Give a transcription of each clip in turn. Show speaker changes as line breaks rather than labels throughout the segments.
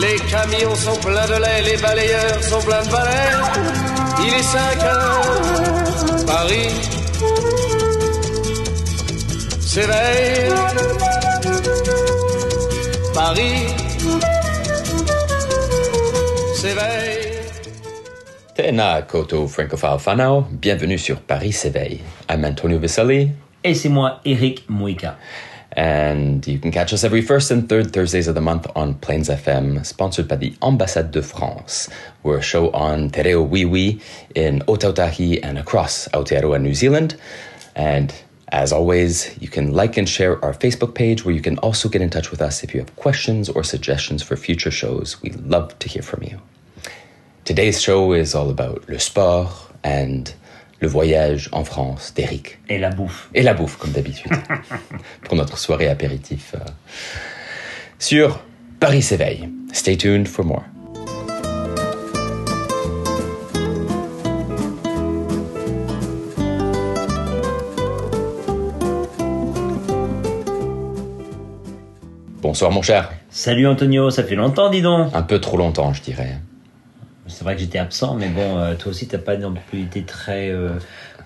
Les camions sont pleins de lait, les balayeurs sont pleins de balais. Il est 5 heures, Paris s'éveille. Paris s'éveille.
Tēnā koutou francophile whanau, bienvenue sur Paris s'éveille. I'm Antonio Vicelli,
Et c'est moi, Eric Mouika.
And you can catch us every first and third Thursdays of the month on Plains FM, sponsored by the Ambassade de France. We're a show on Te Reo Wiwi in Otautahi and across Aotearoa, New Zealand. And as always, you can like and share our Facebook page where you can also get in touch with us if you have questions or suggestions for future shows. We love to hear from you. Today's show is all about le sport and le voyage en France d'Eric.
Et la bouffe.
Et la bouffe, comme d'habitude, pour notre soirée apéritif euh, sur Paris s'éveille. Stay tuned for more. Bonsoir mon cher.
Salut Antonio, ça fait longtemps, dis donc.
Un peu trop longtemps, je dirais.
C'est vrai que j'étais absent, mais bon, euh, toi aussi, t'as pas non plus été très. Euh,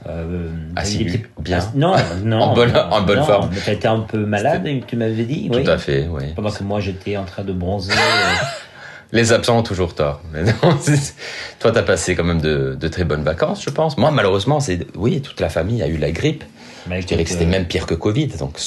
euh,
Assidu, bien.
Non, non.
En bonne-
non,
en bonne
non,
forme.
Mais t'as été un peu malade, tu m'avais dit. oui.
Tout à fait, oui.
Pendant que moi, j'étais en train de bronzer. euh,
Les absents ont toujours tort. Mais non, toi, t'as passé quand même de, de très bonnes vacances, je pense. Moi, malheureusement, c'est oui, toute la famille a eu la grippe.
bah,
Je dirais que c'était
euh,
même pire que Covid. Donc,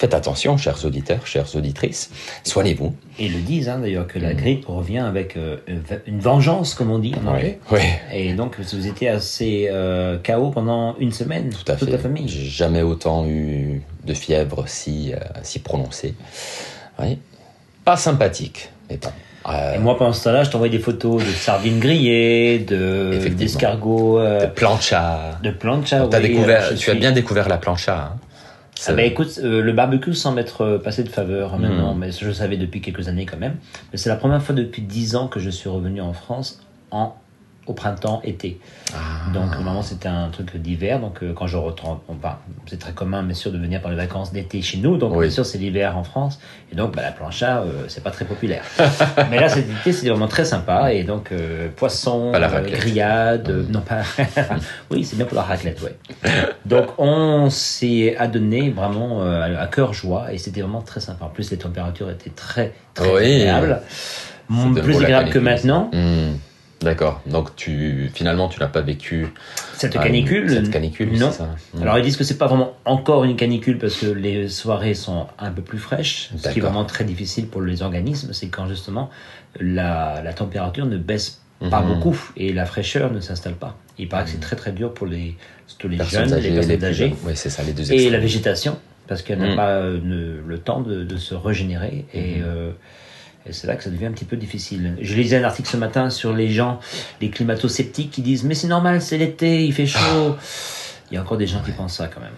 faites attention, chers auditeurs, chères auditrices. Soignez-vous.
Et ils le disent hein, d'ailleurs que
Mm.
la grippe revient avec euh, une vengeance, comme on dit en anglais.
Oui,
Et donc, vous étiez assez euh, KO pendant une semaine,
tout à fait.
toute la famille.
J'ai jamais autant eu de fièvre si, euh, si prononcée. Oui. Pas sympathique, mais bon. Euh,
Et moi, pendant ce temps-là, je t'envoyais des photos de sardines grillées, de d'escargots,
de plancha.
de plancha. Oui,
découvert, tu as bien découvert la plancha. hein.
Ah bah écoute, euh, le barbecue semble être euh, passé de faveur
Hmm.
maintenant, mais je le savais depuis quelques années quand même. Mais c'est la première fois depuis dix ans que je suis revenu en France en au printemps, été.
Ah.
Donc normalement c'était un truc d'hiver, donc euh, quand je retourne, bon, bah, c'est très commun bien sûr de venir pour les vacances d'été chez nous, donc
Oui.
bien sûr c'est l'hiver en France, et donc bah, la plancha euh, c'est pas très populaire. Mais là cet été c'était vraiment très sympa, et donc euh, poisson, grillade, non pas, oui c'est bien pour la raclette, ouais. Donc on s'est adonné vraiment à cœur joie, et c'était vraiment très sympa. En plus les températures étaient très très
Oui.
agréables, plus agréables que maintenant.
Hmm. D'accord. Donc tu finalement tu n'as pas vécu
Cette
ah,
canicule,
Cette canicule,
non.
ça. Hmm.
Alors ils disent que c'est pas vraiment encore une canicule parce que les soirées sont un peu plus fraîches. Ce qui est vraiment très difficile pour les organismes, c'est quand justement la, la température ne baisse pas
Mhm.
beaucoup et la fraîcheur ne s'installe pas. Il paraît que c'est très très dur pour les, les
Personnes
jeunes,
âgées,
les personnes âgées.
Oui, c'est ça, les deux
et
extrêmes.
la végétation parce qu'elle n'a
Mhm.
pas euh, ne- le temps de, de se régénérer et,
Mhm.
euh, et c'est là que ça devient un petit peu difficile. Je lisais un article ce matin sur les gens, les climato-sceptiques qui disent mais c'est normal, c'est l'été, il fait chaud. Il y a encore des gens qui pensent ça quand même.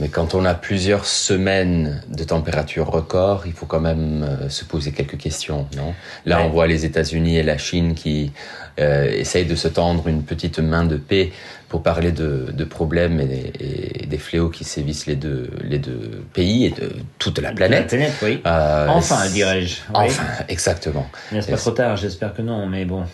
Mais quand on a plusieurs semaines de température record, il faut quand même euh, se poser quelques questions, non? Là,
Ouais.
on voit les États-Unis et la Chine qui euh, essayent de se tendre une petite main de paix pour parler de, de problèmes et, et des fléaux qui sévissent les deux, les deux pays et de toute la planète.
La planète, oui.
Euh,
Enfin, dirais-je. Oui.
Enfin, exactement.
Mais c'est pas trop tard, j'espère que non, mais bon.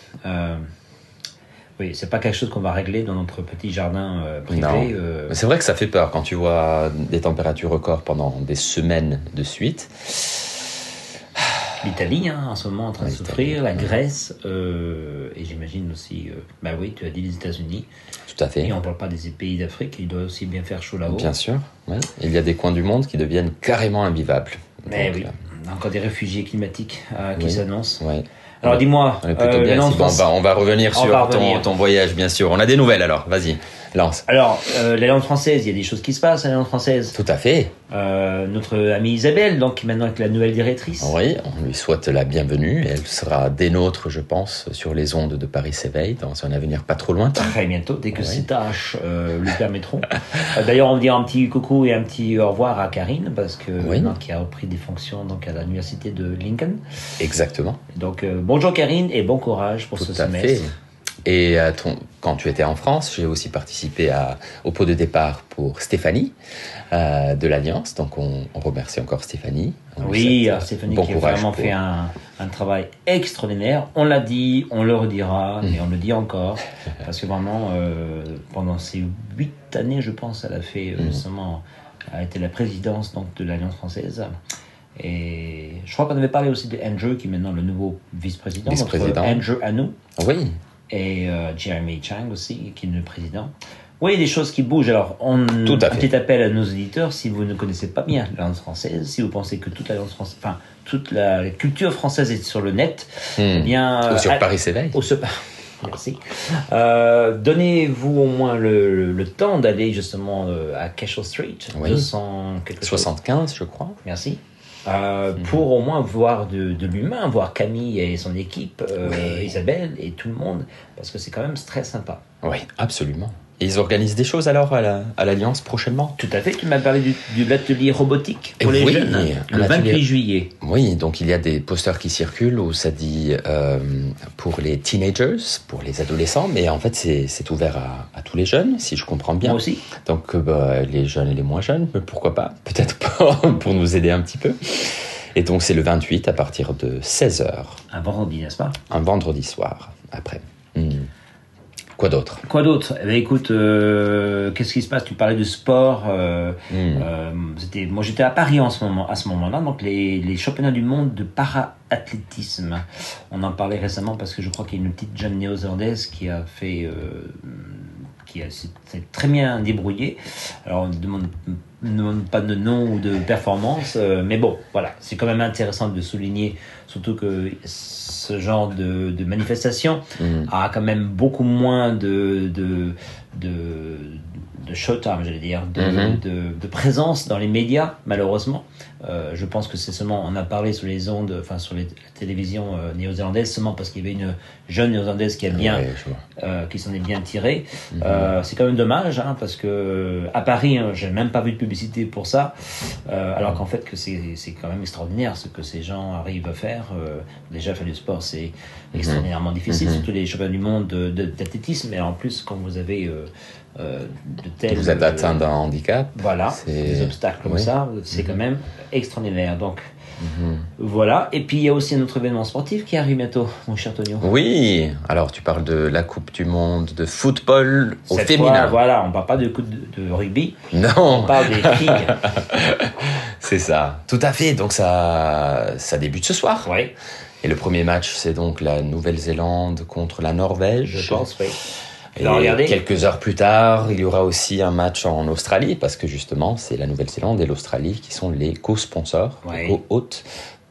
Oui, c'est pas quelque chose qu'on va régler dans notre petit jardin euh, privé.
Non.
euh,
C'est vrai que ça fait peur quand tu vois des températures records pendant des semaines de suite.
L'Italie, hein, en ce moment, en train de souffrir, la. Grèce, euh, et j'imagine aussi, bah oui, tu as dit les États-Unis,
Tout à fait.
et on parle pas des pays d'Afrique, il doit aussi bien faire chaud là-haut.
Bien sûr, oui. Il y a des coins du monde qui deviennent carrément invivables.
Mais
Donc,
oui, encore des réfugiés climatiques qui
Oui.
s'annoncent.
ouais.
Alors dis-moi, euh,
on, va, on va revenir
On
sur
va
ton,
revenir.
ton voyage, bien sûr. On a des nouvelles alors, vas-y. Lance.
Alors, euh, l'Alliance française, il y a des choses qui se passent à l'Alliance française.
Tout à fait.
Euh, notre amie Isabelle, donc, qui est maintenant avec la nouvelle directrice.
Oui, on lui souhaite la bienvenue. Elle sera des nôtres, je pense, sur les ondes de Paris s'éveille dans un avenir pas trop lointain.
Très bientôt, dès que
Oui.
ses tâches euh, lui permettront. Euh, D'ailleurs, on dit un petit coucou et un petit au revoir à Karine, parce que
Oui.
qui a repris des fonctions donc, à l'université de Lincoln.
Exactement.
Donc, euh, bonjour Karine et bon courage pour
Tout
ce semestre.
fait. Et à ton- quand tu étais en France, j'ai aussi participé à, au pot de départ pour Stéphanie euh, de l'Alliance. Donc on, on remercie encore Stéphanie. On
Oui,
euh,
Stéphanie
bon
qui a vraiment
pour-
fait un, un travail extraordinaire. On l'a dit, on le redira,
Mm.
et on le dit encore, parce que vraiment, euh, pendant ces huit années, je pense, elle a fait
Mm.
euh, a été la présidence donc, de l'Alliance française. Et je crois qu'on avait parlé aussi de Andrew, qui est maintenant le nouveau vice-président.
Vice-président.
Andrew à nous
Oui,
et euh, Jeremy Chang aussi, qui est le président. Oui, des choses qui bougent. Alors, on,
Tout à
un
fait.
petit appel à nos auditeurs, si vous ne connaissez pas bien la langue française, si vous pensez que toute la langue française, enfin, toute la, la culture française est sur le net, eh
Hmm.
bien...
Ou sur
euh,
Paris s'éveille.
Merci. Euh, Donnez-vous au moins le, le- le temps d'aller justement euh, à Cashel Street,
Oui.
200 quelque chose.
75, je crois.
Merci. Euh,
Mhm.
Pour au moins voir de, de l'humain, voir Camille et son équipe, euh,
Oui.
Isabelle et tout le monde, parce que c'est quand même très sympa.
Oui, absolument. Et ils organisent des choses alors à la- à l'Alliance prochainement?
Tout à fait, tu m'as parlé du, de l'atelier robotique pour
Et
les
oui,
jeunes,
un
le
atelier-
28 juillet.
Oui, donc il y a des posters qui circulent où ça dit euh, pour les teenagers, pour les adolescents, mais en fait c'est ouvert à, à tous les jeunes, si je comprends bien.
Moi aussi.
Donc euh, bah, les jeunes et les moins jeunes, mais pourquoi pas? Peut-être pour, pour nous aider un petit peu. Et donc c'est le 28 à partir de 16h,
Un vendredi, n'est-ce pas?
Un vendredi soir après. Hmm. Quoi d'autre
Quoi d'autre Eh bien, écoute, euh, qu'est-ce qui se passe? Tu parlais de sport. euh,
Hmm.
euh, c'était, moi, j'étais à Paris en ce moment, à ce moment-là. Donc, les, les championnats du monde de para-athlétisme. On en parlait récemment parce que je crois qu'il y a une petite jeune néo-zélandaise qui a fait, euh, qui s'est très bien débrouillée. Alors, on ne demande, pas de nom ou de performance, euh, mais bon, voilà, c'est quand même intéressant de souligner, surtout que ce genre de, de manifestation
Hmm.
a quand même beaucoup moins de, de, de, de showtime, j'allais dire, de,
Mhm.
de, de présence dans les médias, malheureusement. Euh, je pense que c'est seulement, on a parlé sur les ondes, enfin sur les, la télévision euh, néo-zélandaise, seulement parce qu'il y avait une jeune néo-zélandaise qui a bien,
Ouais, je vois.
euh, qui s'en est bien tirée.
Mhm.
C'est quand même dommage, hein, parce que à Paris, hein, j'ai même pas vu de publicité pour ça, alors qu'en fait que c'est quand même extraordinaire ce que ces gens arrivent à faire. Déjà faire du sport, c'est extraordinairement difficile,
Mhm.
surtout les championnats du monde de- de- d'athlétisme, et en plus quand vous avez de tels
Vous êtes atteint d'un handicap
voilà, des obstacles comme
oui.
ça, c'est quand même extraordinaire. Donc
Mhm.
voilà, et puis il y a aussi un autre événement sportif qui arrive bientôt, mon cher Tonio.
Oui, alors tu parles de la Coupe du Monde de football au
Cette
féminin.
fois, voilà, on parle pas de de, de rugby, on
Non,
parle des filles.
c'est ça. Tout à fait. Donc ça, ça débute ce soir.
ouais,
Et le premier match, c'est donc la Nouvelle-Zélande contre la Norvège.
je pense, oui.
Et quelques heures plus tard, il y aura aussi un match en Australie, parce que justement, c'est la Nouvelle-Zélande et l'Australie qui sont les co-sponsors,
Ouais.
les co-hôtes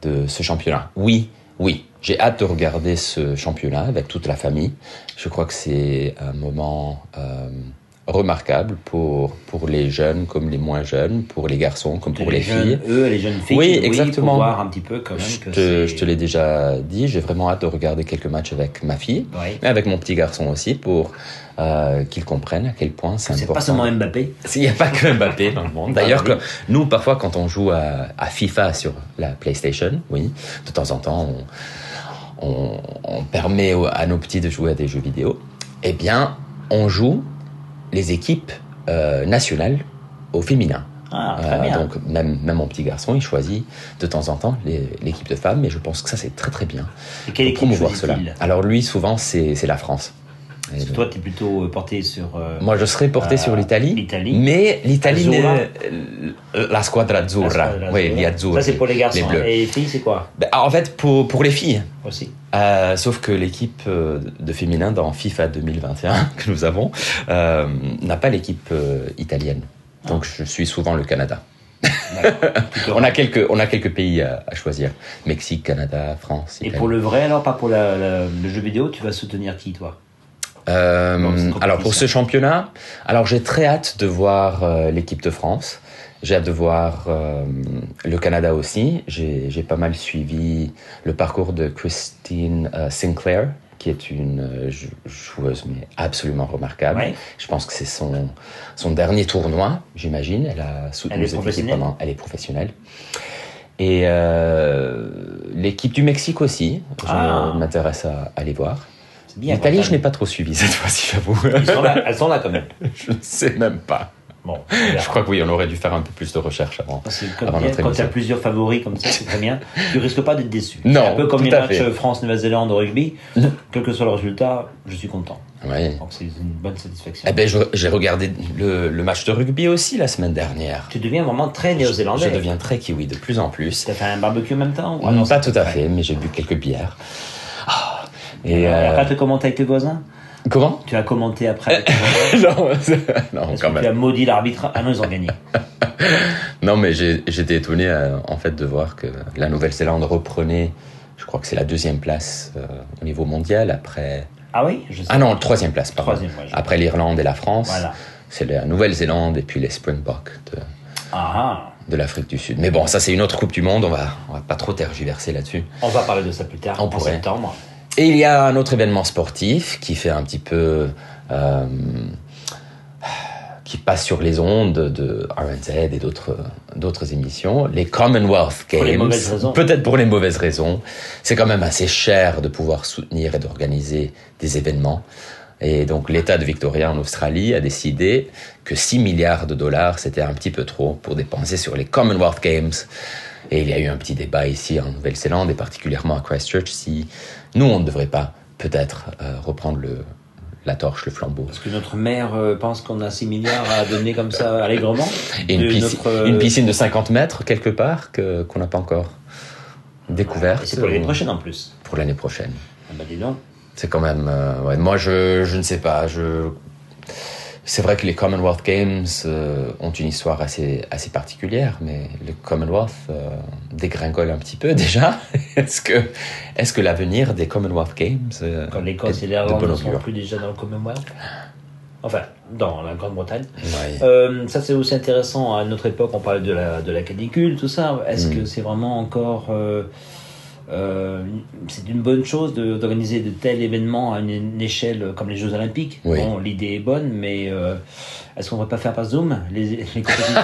de ce championnat. Oui, oui, j'ai hâte de regarder ce championnat avec toute la famille. Je crois que c'est un moment euh, remarquable pour, pour les jeunes comme les moins jeunes, pour les garçons comme pour les,
jeunes,
filles.
eux, les jeunes filles.
Oui,
Pour
exactement.
voir un petit peu quand même
Je
que
te,
c'est-
je te l'ai déjà dit, j'ai vraiment hâte de regarder quelques matchs avec ma fille, mais avec mon petit garçon aussi, pour euh, qu'il comprenne à quel point c'est
C'est
important.
pas seulement Mbappé.
Il n'y a pas que Mbappé dans le monde. D'ailleurs,
Ah, oui.
que nous, parfois, quand on joue à, à FIFA sur la PlayStation, oui, de temps en temps, on, on- on permet à nos petits de jouer à des jeux vidéo. Eh bien, on joue les équipes euh, nationales au féminin.
Ah, très
Euh,
bien.
donc même, même mon petit garçon, il choisit de temps en temps les- l'équipe de femmes, mais je pense que ça c'est très très bien.
Et quelle équipe
promouvoir cela. Alors lui, souvent, c'est la France. Et
Parce que Toi, tu es plutôt euh, porté sur. euh,
moi, je serais porté
Euh,
sur l'Italie. Mais l'Italie, la squadra
la
azzurra.
squadra
Oui,
azzurra. Ça, c'est pour les garçons.
bleus.
Et les filles, c'est quoi?
Ben, en fait, pour, pour les filles.
aussi
Euh, sauf que l'équipe euh, de féminin dans FIFA 2021 que nous avons euh, n'a pas l'équipe euh, italienne. Donc je suis souvent le Canada. On a quelques, on a quelques pays à, à choisir. Mexique, Canada, France,
Et pour le vrai, alors, pas pour la- la- le jeu vidéo, tu vas soutenir qui, toi?
Alors pour ce championnat, alors j'ai très hâte de voir l'équipe de France. J'ai hâte de voir euh, le Canada aussi. J'ai pas mal suivi le parcours de Christine euh, Sinclair, qui est une euh, jou- joueuse mais absolument remarquable.
Ouais.
Je pense que c'est son son dernier tournoi, j'imagine. Elle a soutenu cette équipe pendant. Elle est professionnelle. Et euh, l'équipe du Mexique aussi. Je
Ah.
m'intéresse à, à les voir. L'Italie, je n'ai pas trop suivi cette fois-ci, j'avoue.
Elles sont là quand même.
je ne sais même pas.
Bon,
Je crois que oui, on aurait dû faire un peu plus de recherche avant.
Parce que comme
Avant
bien,
notre
quand tu as plusieurs favoris comme ça, c'est très bien. Tu risques pas d'être déçu.
Non,
un peu comme les matchs. France-Nouvelle-Zélande au rugby. Quel que soit le résultat, je suis content.
Ouais.
Donc c'est une bonne satisfaction.
Eh ben, j'ai regardé le, le match de rugby aussi la semaine dernière.
Tu deviens vraiment très néo-zélandais.
Je deviens très kiwi de plus en plus.
Tu as fait un barbecue en même temps ou- ah non,
pas tout à fait, mais j'ai bu quelques bières. Ah.
Et
Et euh,
après, tu as commenté avec tes voisins?
Comment
Tu as commenté après avec
Non, non, quand
que tu
même.
as maudit l'arbitre Ah non, ils ont gagné.
Non, mais j'étais étonné euh, en fait de voir que la Nouvelle-Zélande reprenait. Je crois que c'est la deuxième place euh, au niveau mondial après.
Ah oui je sais.
Ah non, troisième place, pardon.
Troisième, ouais,
Après l'Irlande et la France.
Voilà.
C'est la Nouvelle-Zélande et puis les Springboks de,
Ah ah.
de l'Afrique du Sud. Mais bon, ça c'est une autre Coupe du Monde, on va, on va pas trop tergiverser là-dessus.
On va parler de ça plus tard,
On
en
pourrait.
septembre.
Et il y a un autre événement sportif qui fait un petit peu... euh, qui passe sur les ondes de RNZ et d'autres d'autres émissions, les Commonwealth Games.
Pour les mauvaises raisons.
Peut-être pour les mauvaises raisons. C'est quand même assez cher de pouvoir soutenir et d'organiser des événements. Et donc l'État de Victoria en Australie a décidé que 6 milliards de dollars, c'était un petit peu trop pour dépenser sur les Commonwealth Games. Et il y a eu un petit débat ici en Nouvelle-Zélande et particulièrement à Christchurch si nous, on ne devrait pas peut-être euh, reprendre le, la torche, le flambeau.
Parce que notre maire euh, pense qu'on a 6 milliards à donner comme ça allègrement.
Et une,
De
piscine,
notre, euh,
une piscine de 50 mètres quelque part que, qu'on n'a pas encore découverte.
C'est pour l'année prochaine en plus.
Pour l'année prochaine.
Ah bah dis donc.
C'est quand même. euh, ouais, moi, je, je ne sais pas. Je... C'est vrai que les Commonwealth Games euh, ont une histoire assez, assez particulière, mais le Commonwealth euh, dégringole un petit peu déjà. est-ce que, l'avenir des Commonwealth Games euh,
Quand l'Écosse et
de
l'Irlande ne sont plus déjà dans le Commonwealth. Enfin, dans la Grande-Bretagne. Euh, ça, c'est aussi intéressant. À notre époque, on parlait de la, de la canicule, tout ça. Est-ce
Mm.
que c'est vraiment encore. Euh, c'est une bonne chose d'organiser de tels événements à une, une échelle comme les Jeux Olympiques.
Oui.
Bon, l'idée est bonne, mais euh, est-ce qu'on ne va pas faire par Zoom les, les compétitions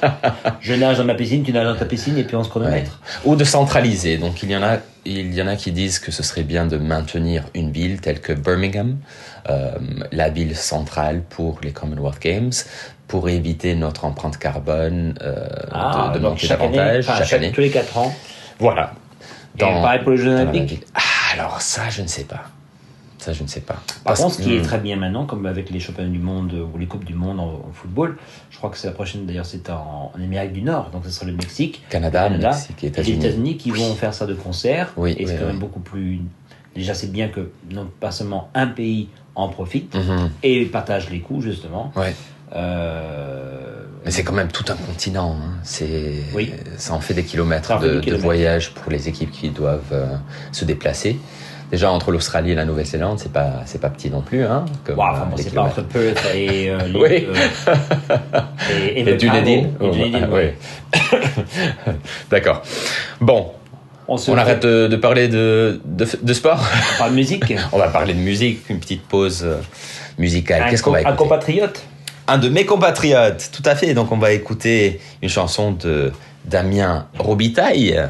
Je nage dans ma piscine, tu nages dans ta piscine, et puis on se chronomètre.
Ou de centraliser. Donc il y en a, il y en a qui disent que ce serait bien de maintenir une ville telle que Birmingham, euh, la ville centrale pour les Commonwealth Games, pour éviter notre empreinte carbone de, de
donc
monter
chaque année,
davantage chaque,
chaque-
année.
tous les 4 ans.
Voilà.
Et pareil pour les Jeux Olympiques.
Ah, alors ça, je ne sais pas. Ça, je ne sais pas.
Par
Parce-
contre, ce qui est très bien maintenant, comme avec les championnats du monde euh, ou les coupes du monde en, en football, je crois que c'est la prochaine d'ailleurs, c'est en, en Amérique du Nord, donc ce sera le Mexique,
Canada,
Canada,
Mexique et
les
États-Unis.
Qui vont faire ça de concert.
Oui,
et c'est quand même beaucoup plus. Déjà, c'est bien que non pas seulement un pays en profite
Mhm.
et partage les coûts justement.
Ouais.
Euh,
Mais c'est quand même tout un continent. hein. C'est,
Oui.
ça en fait des kilomètres
Ça
de,
des
de
kilomètres.
voyage pour les équipes qui doivent euh, se déplacer. Déjà entre l'Australie et la Nouvelle-Zélande, c'est pas, c'est pas petit non plus, hein. Comme,
enfin,
euh,
bon,
les
c'est pas entre. Perth et euh, l'île,
Oui.
euh, et,
Et
et Dunedin,
Oh,
ouais.
ouais. D'accord. Bon,
On,
arrête de, de parler de, de, de sport.
On parle de musique.
On va parler de musique, une petite pause euh, musicale.
Un
Qu'est-ce qu'on va
Un
écouter?
compatriote?
Un de mes compatriotes, tout à fait. Donc on va écouter une chanson de Damien Robitaille.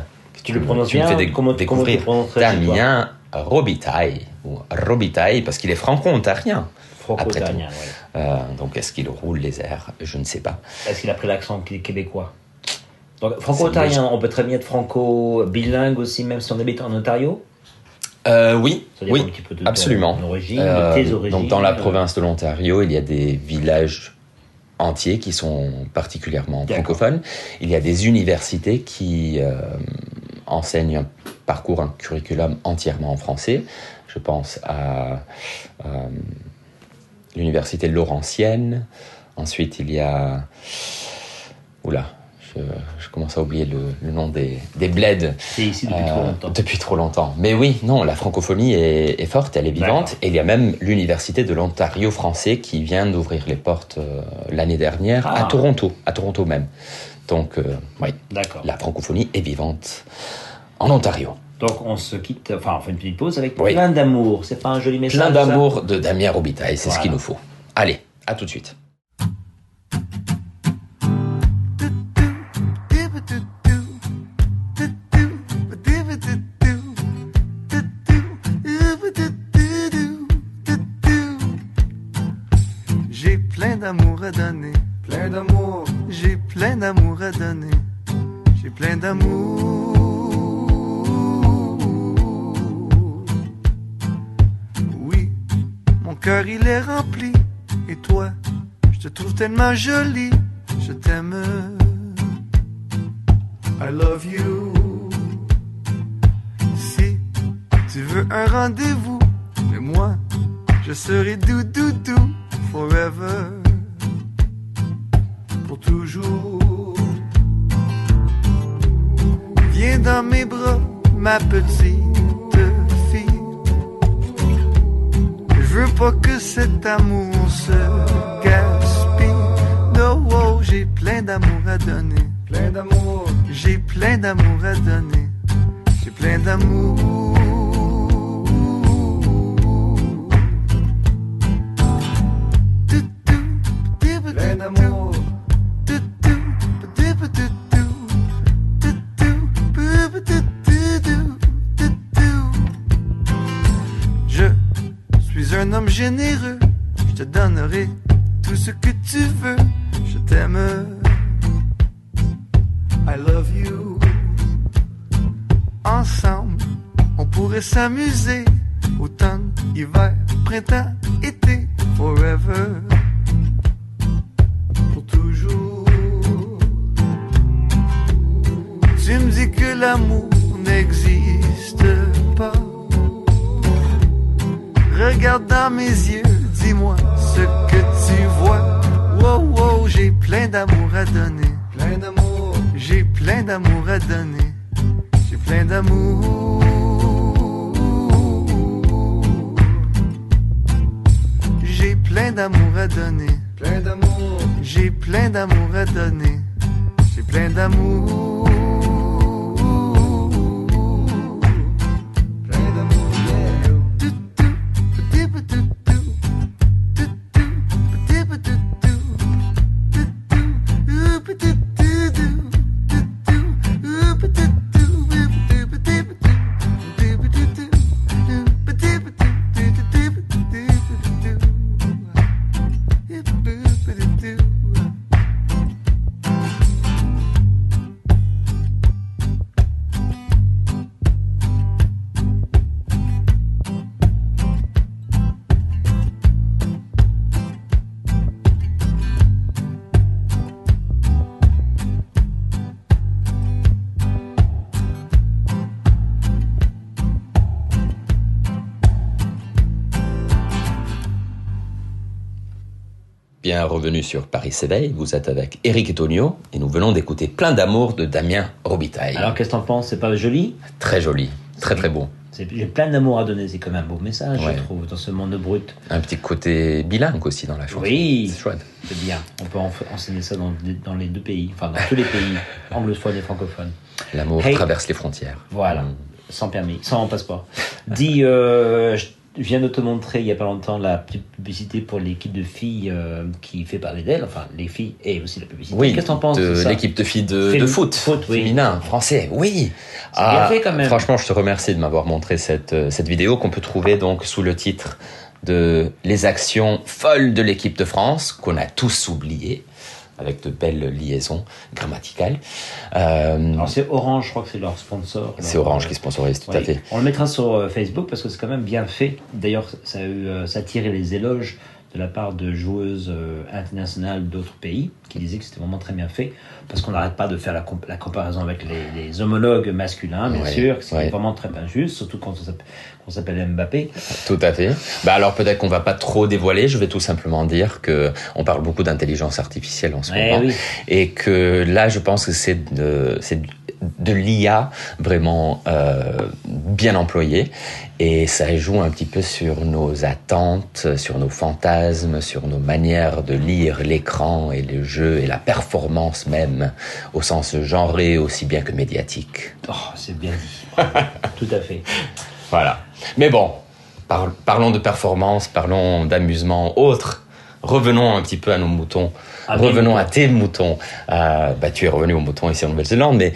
Tu le prononces
tu me
bien
fais dé-
Comment, comment tu
découvrir
toi
Damien Robitaille ou Robitaille parce qu'il est franco-ontarien.
Franco-ontarien,
Après
ouais.
Euh, donc est-ce qu'il roule les airs? Je ne sais pas.
Est-ce qu'il a pris l'accent qué- québécois? Donc, franco-ontarien, on peut très bien être franco-bilingue aussi, même si on habite en Ontario.
Euh, oui, oui,
un petit peu de ton
absolument.
origine,
Euh,
de tes origines.
donc dans la province de l'Ontario, il y a des villages entiers qui sont particulièrement francophones. Il y a des universités qui euh, enseignent un parcours, un curriculum entièrement en français. Je pense à euh, l'université Laurentienne. Ensuite, il y a... Oula, Je, je commence à oublier le, le nom des, des bleds.
C'est ici depuis
Euh,
trop longtemps.
Depuis trop longtemps. Mais oui, non, la francophonie est, est forte, elle est vivante. Et il y a même l'Université de l'Ontario français qui vient d'ouvrir les portes euh, l'année dernière à
Ah.
Toronto, à Toronto même. Donc, euh, oui, la francophonie est vivante en Ontario.
Donc on se quitte, enfin on fait une petite pause avec
Oui.
plein d'amour. C'est pas un joli message
Plein d'amour de Damien Robitaille, c'est ce qu'il nous faut. Allez, à tout de suite.
Il est rempli, et toi, je te trouve tellement jolie, je t'aime. I love you. Si tu veux un rendez-vous, mais moi, je serai dou dou dou forever. Pour toujours. Viens dans mes bras, ma petite veux pas que cet amour se gaspille. No, oh, j'ai plein d'amour à donner. Plein d'amour. J'ai plein d'amour à donner. J'ai plein d'amour. Suis un homme généreux, je te donnerai tout ce que tu veux, je t'aime. I love you. Ensemble, on pourrait s'amuser, automne, hiver, printemps, été, forever. Pour toujours. Tu me dis que l'amour n'existe pas. Regarde dans mes yeux, dis-moi ce que tu vois. Wow, wow, j'ai plein d'amour à donner. Plein d'amour. J'ai plein d'amour à donner. J'ai plein d'amour. J'ai plein d'amour à donner. Plein d'amour. J'ai plein d'amour à donner. J'ai plein d'amour.
Bien revenu sur Paris s'éveille, vous êtes avec Eric Etonio et nous venons d'écouter Plein d'amour de Damien Robitaille.
Alors qu'est-ce que t'en penses? C'est pas joli?
Très joli, très très beau.
J'ai plein d'amour à donner, c'est quand même un beau message,
Ouais.
je trouve, dans ce monde brut.
Un petit côté bilingue aussi dans la chanson.
Oui.
C'est chouette.
C'est bien. On peut en- enseigner ça dans, dans les deux pays, enfin dans tous les pays anglophones et francophones.
L'amour
Hey.
traverse les frontières.
Voilà,
Mm.
sans permis, sans passeport. Dis, euh, viens de te montrer il y a pas longtemps la petite publicité pour l'équipe de filles euh, qui fait parler d'elle, enfin les filles et aussi la publicité.
Oui,
Qu'est-ce que t'en penses
de l'équipe de filles de, de foot,
foot, oui.
féminin, français, oui.
Bien fait quand même.
Franchement, je te remercie de m'avoir montré cette, euh, cette vidéo qu'on peut trouver donc sous le titre de Les actions folles de l'équipe de France, qu'on a tous oubliées, avec de belles liaisons grammaticales. Euh,
Alors c'est Orange, je crois que c'est leur sponsor.
c'est Orange qui sponsorise, tout à fait.
On le mettra sur euh, Facebook parce que c'est quand même bien fait. D'ailleurs, ça a, eu, euh, ça a tiré les éloges de la part de joueuses euh, internationales d'autres pays qui disaient que c'était vraiment très bien fait parce qu'on n'arrête pas de faire la, comp- la comparaison avec les, les homologues masculins, bien
Ouais,
sûr, c'est
ouais.
vraiment très injuste, surtout quand on s'appelle- Mbappé.
Tout à fait. Bah alors peut-être qu'on va pas trop dévoiler. Je vais tout simplement dire que on parle beaucoup d'intelligence artificielle en ce
Eh
moment
oui.
et que là, je pense que c'est de, c'est de l'IA vraiment euh, bien employée et ça joue un petit peu sur nos attentes, sur nos fantasmes, sur nos manières de lire l'écran et le jeu et la performance même au sens genré aussi bien que médiatique.
Oh, c'est bien dit. Tout à fait.
Voilà. Mais bon, par- parlons de performance, parlons d'amusement autre. Revenons un petit peu à nos moutons. Revenons à tes moutons. Euh, bah, tu es revenu aux moutons ici en Nouvelle-Zélande, mais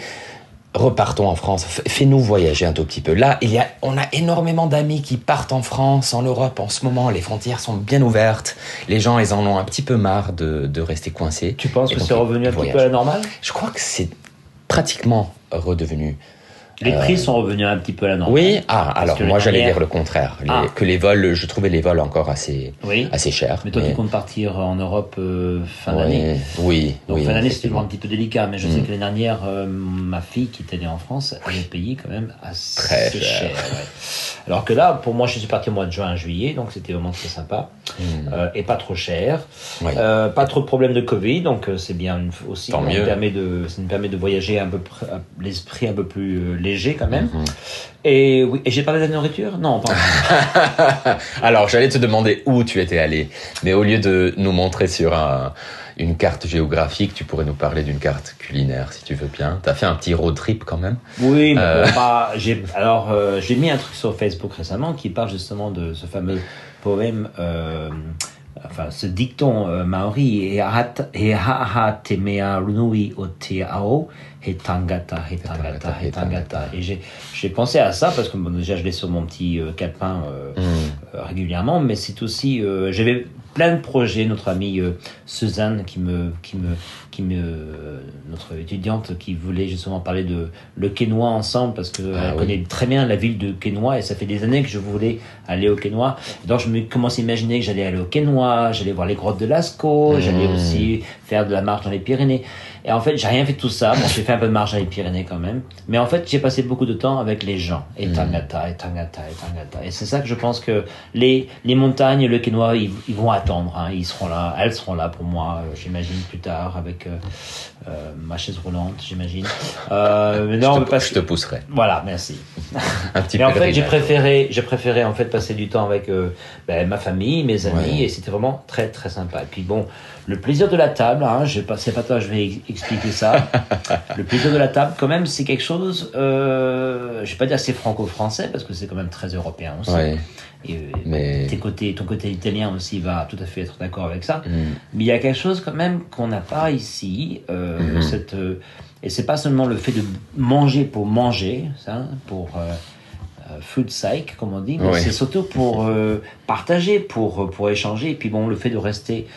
repartons en France. Fais-nous voyager un tout petit peu. Là, il y a, on a énormément d'amis qui partent en France, en Europe en ce moment. Les frontières sont bien ouvertes. Les gens, ils en ont un petit peu marre de, de rester coincés.
Tu penses
Et
que c'est revenu un petit peu à la normale?
Je crois que c'est pratiquement redevenu
Les prix sont revenus un petit peu à la normale.
oui, ah, alors moi j'allais dire le contraire. Les-
Ah.
Que les vols, je trouvais les vols encore assez,
Oui.
assez chers.
Mais toi, tu comptes partir en Europe euh, fin
Oui,
d'année.
Oui,
Donc
oui.
fin d'année, c'était
effectivement.
un petit peu délicat, mais je sais
Mm.
que l'année dernière, euh, ma fille qui était née en France, elle est payée quand même assez
Très
cher.
cher.
ouais. Alors que là, pour moi, je suis parti au mois de juin, juillet, donc c'était vraiment très sympa
Mm.
euh, et pas trop cher. Euh, pas trop de problèmes de Covid, donc euh, c'est bien aussi.
Tant
ça,
mieux.
Me permet de, ça me permet de voyager un peu, l'esprit un peu plus euh, léger quand même.
Mhm.
Et oui, et j'ai parlé de la nourriture? Non, pas.
Alors, j'allais te demander où tu étais allé, mais au lieu de nous montrer sur un- une carte géographique, tu pourrais nous parler d'une carte culinaire, si tu veux bien. T'as fait un petit road trip quand même?
Oui, mais
Euh.
pas- j'ai alors euh, j'ai mis un truc sur Facebook récemment qui parle justement de ce fameux poème, euh, enfin ce dicton maori e hat- e haha te mea runui o te ao he tangata he tangata he tangata et j'ai j'ai pensé à ça parce que bon, déjà je l'ai sur mon petit euh, calepin euh,
Mm.
euh, régulièrement, mais c'est aussi euh, j'avais plein de projets. Notre amie euh, Suzanne qui me qui me qui me notre étudiante qui voulait justement parler de le Quénois ensemble parce que
Ah
elle
oui.
connaît très bien la ville de Quénois et ça fait des années que je voulais aller au Quénois. Donc je me commence à imaginer que j'allais aller au Quénois, j'allais voir les grottes de Lascaux,
Mmh.
j'allais aussi faire de la marche dans les Pyrénées. Et en fait, j'ai rien fait de tout ça. Bon, j'ai fait un peu de marche dans les Pyrénées quand même. Mais en fait, j'ai passé beaucoup de temps avec les gens. Et
Mm.
Tangata, et Tangata, et Tangata. Et c'est ça que je pense que les, les montagnes, le Quénois, ils, ils vont attendre. Hein. Ils seront là, elles seront là pour moi, euh, j'imagine, plus tard, avec euh, ma chaise roulante, j'imagine. Euh, mais non,
je, te,
parce
je te pousserai.
Voilà, merci.
Un petit
Mais en fait, j'ai préféré, j'ai préféré en fait passer du temps avec euh, ben, ma famille, mes amis,
Ouais.
et c'était vraiment très très sympa. Et puis bon, le plaisir de la table, hein, je c'est pas toi, je vais ex- expliquer ça. le plaisir de la table, quand même, c'est quelque chose. Euh, je vais pas dire c'est franco-français parce que c'est quand même très européen aussi.
Ouais,
Et, euh,
mais.
tes côtés, ton côté italien aussi va tout à fait être d'accord avec ça.
Mm.
Mais il y a quelque chose quand même qu'on n'a pas ici. Euh,
Mhm.
cette, euh, et c'est pas seulement le fait de manger pour manger, ça, pour food psych, comme on dit, mais c'est surtout pour partager, pour, pour échanger. Et puis bon, le fait de rester.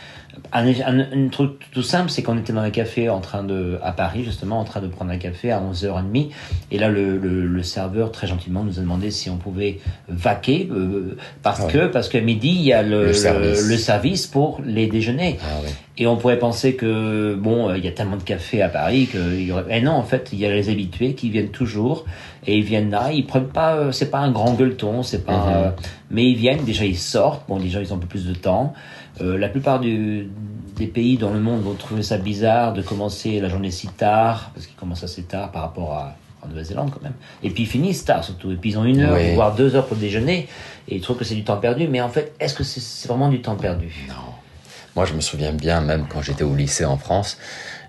Un, un, un truc tout simple, c'est qu'on était dans un café en train de, à Paris, justement, en train de prendre un café à 11h30. Et là, le, le, le serveur, très gentiment, nous a demandé si on pouvait vaquer, euh, parce
Ah ouais.
que, parce qu'à midi, il y a le,
Le service.
pour les déjeuners.
Ah ouais.
Et on pourrait penser que, bon, euh, il y a tellement de cafés à Paris qu'il y aurait... Mais non, en fait, il y a les habitués qui viennent toujours, et ils viennent là, ils prennent pas, euh, c'est pas un grand gueuleton, c'est pas...
Mhm.
euh, mais ils viennent, déjà ils sortent, bon, déjà ils ont un peu plus de temps. Euh, la plupart du, des pays dans le monde vont trouver ça bizarre de commencer la journée si tard, parce qu'ils commencent assez tard par rapport à... En Nouvelle-Zélande quand même. Et puis ils finissent tard surtout. Et puis ils ont une heure,
Oui.
voire deux heures pour déjeuner. Et ils trouvent que c'est du temps perdu. Mais en fait, est-ce que c'est vraiment du temps perdu?
Non. Moi, je me souviens bien, même quand j'étais au lycée en France,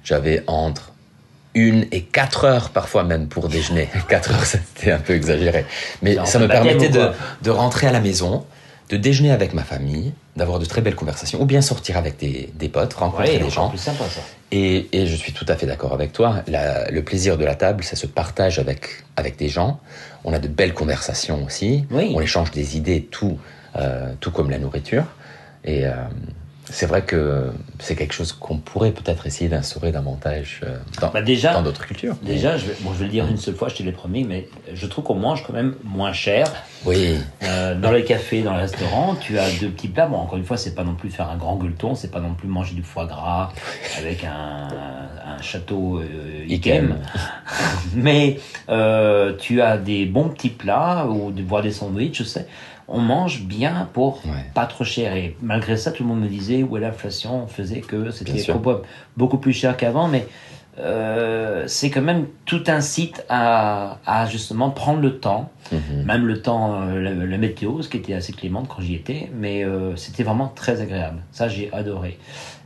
j'avais entre une et quatre heures parfois même pour déjeuner. Quatre heures, c'était un peu exagéré. Mais ça me permettait de rentrer à la maison, de déjeuner avec ma famille, d'avoir de très belles conversations, ou bien sortir avec des, des potes, rencontrer
Ouais,
des gens.
plus sympa ça.
Et, et je suis tout à fait d'accord avec toi. La- le plaisir de la table, ça se partage avec, avec des gens. On a de belles conversations aussi.
Oui.
On échange des idées, tout, euh, tout comme la nourriture. Et, euh, c'est vrai que c'est quelque chose qu'on pourrait peut-être essayer d'instaurer davantage euh, dans
Bah, déjà-
dans d'autres cultures.
Déjà, je vais, bon, je vais le dire une seule fois, je te l'ai promis, mais je trouve qu'on mange quand même moins cher.
Oui,
Euh, dans les cafés, dans les restaurants, tu as deux petits plats. Bon, encore une fois, c'est pas non plus faire un grand gueuleton, c'est pas non plus manger du foie gras avec un, un château euh, Ikem. Mais euh, tu as des bons petits plats ou de voire des sandwichs, je sais. On mange bien pour
Ouais.
pas trop cher. Et malgré ça, tout le monde me disait où l'inflation faisait que c'était beaucoup, plus cher qu'avant. Mais euh, c'est quand même tout incite à, à justement prendre le temps
Mhm.
même le temps, euh, la, la météo, ce qui était assez clémente quand j'y étais, mais euh, c'était vraiment très agréable. Ça, j'ai adoré.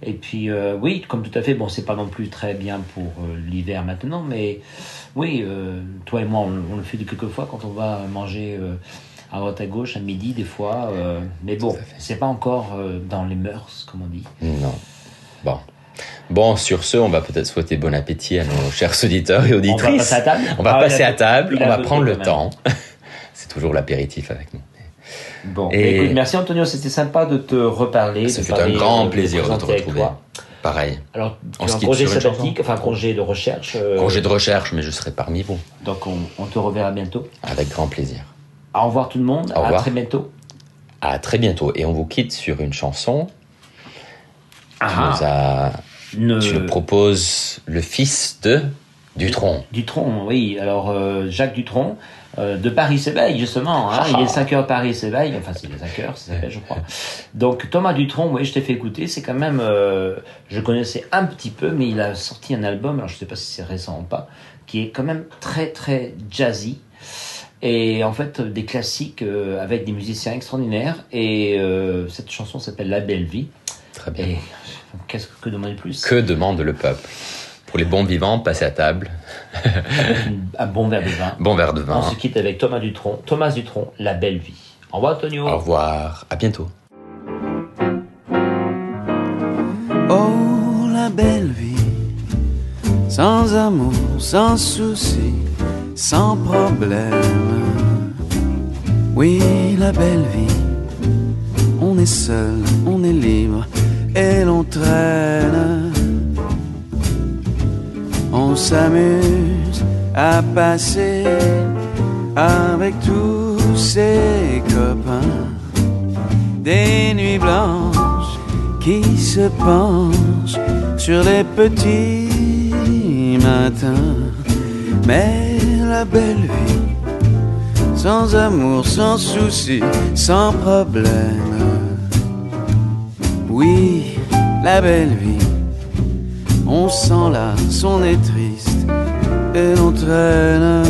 Et puis, oui, comme tout à fait, bon, c'est pas non plus très bien pour l'hiver maintenant, mais oui, toi et moi, on, on le fait de quelques fois quand on va manger à droite à gauche, à midi, des fois. euh, mais bon, c'est pas encore euh, dans les mœurs, comme on dit.
non. Bon. Bon, sur ce, on va peut-être souhaiter bon appétit à nos chers auditeurs et auditrices.
On va passer à table
On va
Ah,
passer à table, on va prendre le temps. C'est toujours l'apéritif avec nous.
Bon,
Et-
écoute, merci Antonio, c'était sympa de te reparler.
Ça fait un grand
euh,
plaisir de te retrouver. Pareil.
Alors,
On
un congé sabbatique, enfin congé de recherche. euh,
Congé de recherche, mais je serai parmi vous.
Donc on, on te reverra bientôt.
Avec grand plaisir.
Au revoir tout le monde,
Au
à
revoir.
très bientôt.
À très bientôt. Et on vous quitte sur une chanson. Tu,
Ah,
nous as-
ne-
tu nous proposes le fils de Dutronc.
Dutronc, oui. Alors euh, Jacques Dutronc, euh, de Paris-Séveil justement. hein.
Ah.
Il est 5 heures Paris-Séveil, enfin c'est les 5 heures, ça s'appelle je crois. Donc Thomas Dutronc, oui, je t'ai fait écouter, c'est quand même, euh, je connaissais un petit peu, mais il a sorti un album, alors je sais pas si c'est récent ou pas, qui est quand même très très jazzy. Et en fait, des classiques euh, avec des musiciens extraordinaires. Et euh, cette chanson s'appelle La Belle Vie.
Très bien.
Et qu'est-ce que, que demander de plus?
Que demande le peuple? Pour les bons vivants, passez à table.
Un bon verre de vin.
Bon verre de vin.
On se quitte avec Thomas Dutronc. Thomas Dutronc, La Belle Vie. Au revoir, Antonio.
Au revoir. À bientôt.
Oh, la belle vie, sans amour, sans souci, sans problème. Oui, la belle vie, on est seul, on est libre et l'on traîne. On s'amuse à passer avec tous ses copains des nuits blanches qui se penchent sur les petits matins. Mais la belle vie, sans amour, sans souci, sans problème. Oui, la belle vie, on s'en lasse, on est triste et l'on traîne.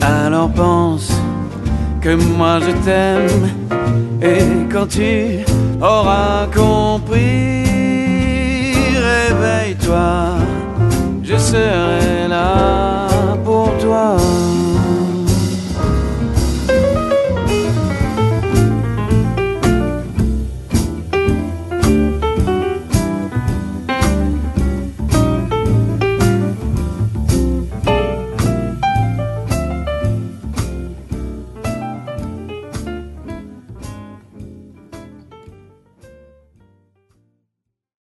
Alors pense que moi je t'aime et quand tu auras compris, réveille-toi, je serai là pour toi.